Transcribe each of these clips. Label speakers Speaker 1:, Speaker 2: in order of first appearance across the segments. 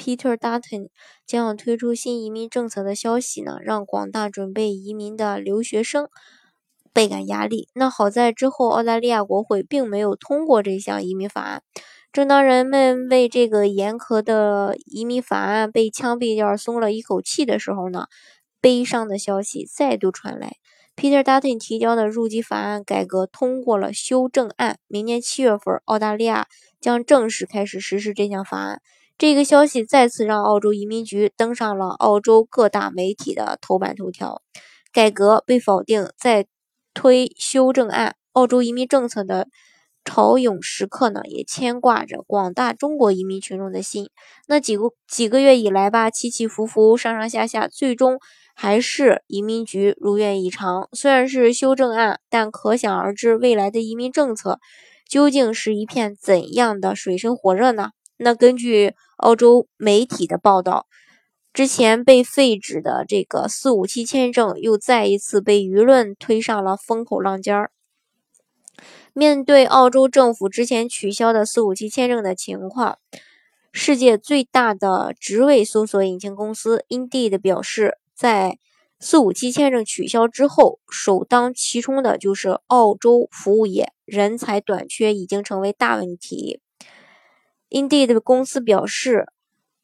Speaker 1: Peter Dutton 将要推出新移民政策的消息呢，让广大准备移民的留学生倍感压力。那好在之后澳大利亚国会并没有通过这项移民法案。正当人们为这个严苛的移民法案被枪毙掉松了一口气的时候呢，悲伤的消息再度传来。Peter Dutton 提交的入籍法案改革通过了修正案，明年七月份，澳大利亚将正式开始实施这项法案。这个消息再次让澳洲移民局登上了澳洲各大媒体的头版头条。改革被否定，在推修正案，澳洲移民政策的潮涌时刻呢，也牵挂着广大中国移民群众的心。那几个几个月以来吧，起起伏伏，上上下下，最终。还是移民局如愿以偿，虽然是修正案，但可想而知，未来的移民政策究竟是一片怎样的水深火热呢？那根据澳洲媒体的报道，之前被废止的这个四五七签证又再一次被舆论推上了风口浪尖儿。面对澳洲政府之前取消的四五七签证的情况，世界最大的职位搜索引擎公司 Indeed 表示。在四五七签证取消之后，首当其冲的就是澳洲服务业，人才短缺已经成为大问题。Indeed 公司表示，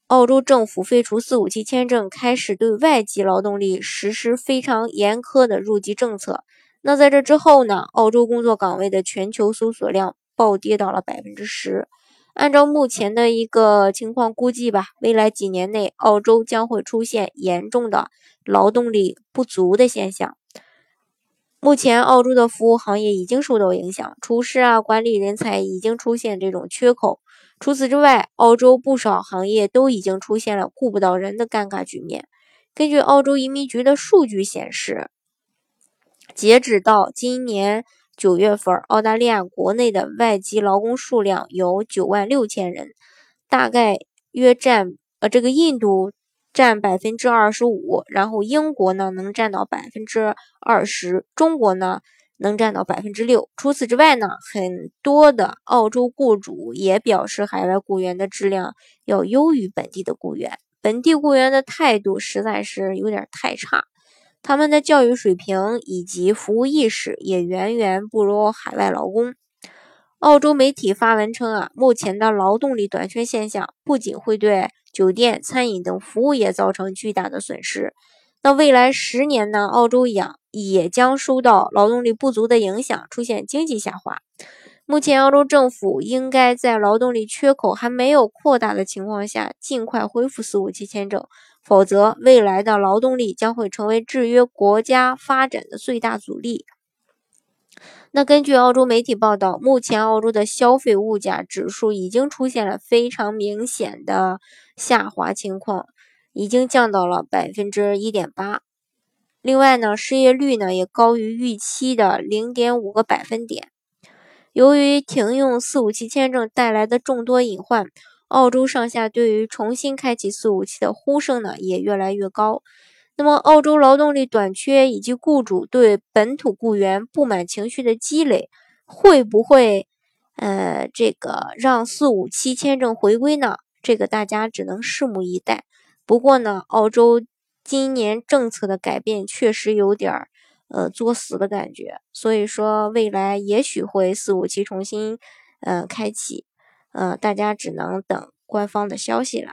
Speaker 1: 澳洲政府废除四五七签证，开始对外籍劳动力实施非常严苛的入籍政策。那在这之后呢？澳洲工作岗位的全球搜索量暴跌到了百分之十。按照目前的一个情况估计吧，未来几年内，澳洲将会出现严重的劳动力不足的现象。目前，澳洲的服务行业已经受到影响，厨师啊、管理人才已经出现这种缺口。除此之外，澳洲不少行业都已经出现了雇不到人的尴尬局面。根据澳洲移民局的数据显示，截止到今年。九月份，澳大利亚国内的外籍劳工数量有九万六千人，大概约占呃这个印度占百分之二十五，然后英国呢能占到百分之二十，中国呢能占到百分之六。除此之外呢，很多的澳洲雇主也表示，海外雇员的质量要优于本地的雇员，本地雇员的态度实在是有点太差。他们的教育水平以及服务意识也远远不如海外劳工。澳洲媒体发文称啊，目前的劳动力短缺现象不仅会对酒店、餐饮等服务业造成巨大的损失，那未来十年呢，澳洲养也将受到劳动力不足的影响，出现经济下滑。目前，澳洲政府应该在劳动力缺口还没有扩大的情况下，尽快恢复四五七签证，否则未来的劳动力将会成为制约国家发展的最大阻力。那根据澳洲媒体报道，目前澳洲的消费物价指数已经出现了非常明显的下滑情况，已经降到了百分之一点八。另外呢，失业率呢也高于预期的零点五个百分点。由于停用四五七签证带来的众多隐患，澳洲上下对于重新开启四五七的呼声呢也越来越高。那么，澳洲劳动力短缺以及雇主对本土雇员不满情绪的积累，会不会呃这个让四五七签证回归呢？这个大家只能拭目以待。不过呢，澳洲今年政策的改变确实有点儿。呃，作死的感觉，所以说未来也许会四五七重新，呃，开启，呃，大家只能等官方的消息了。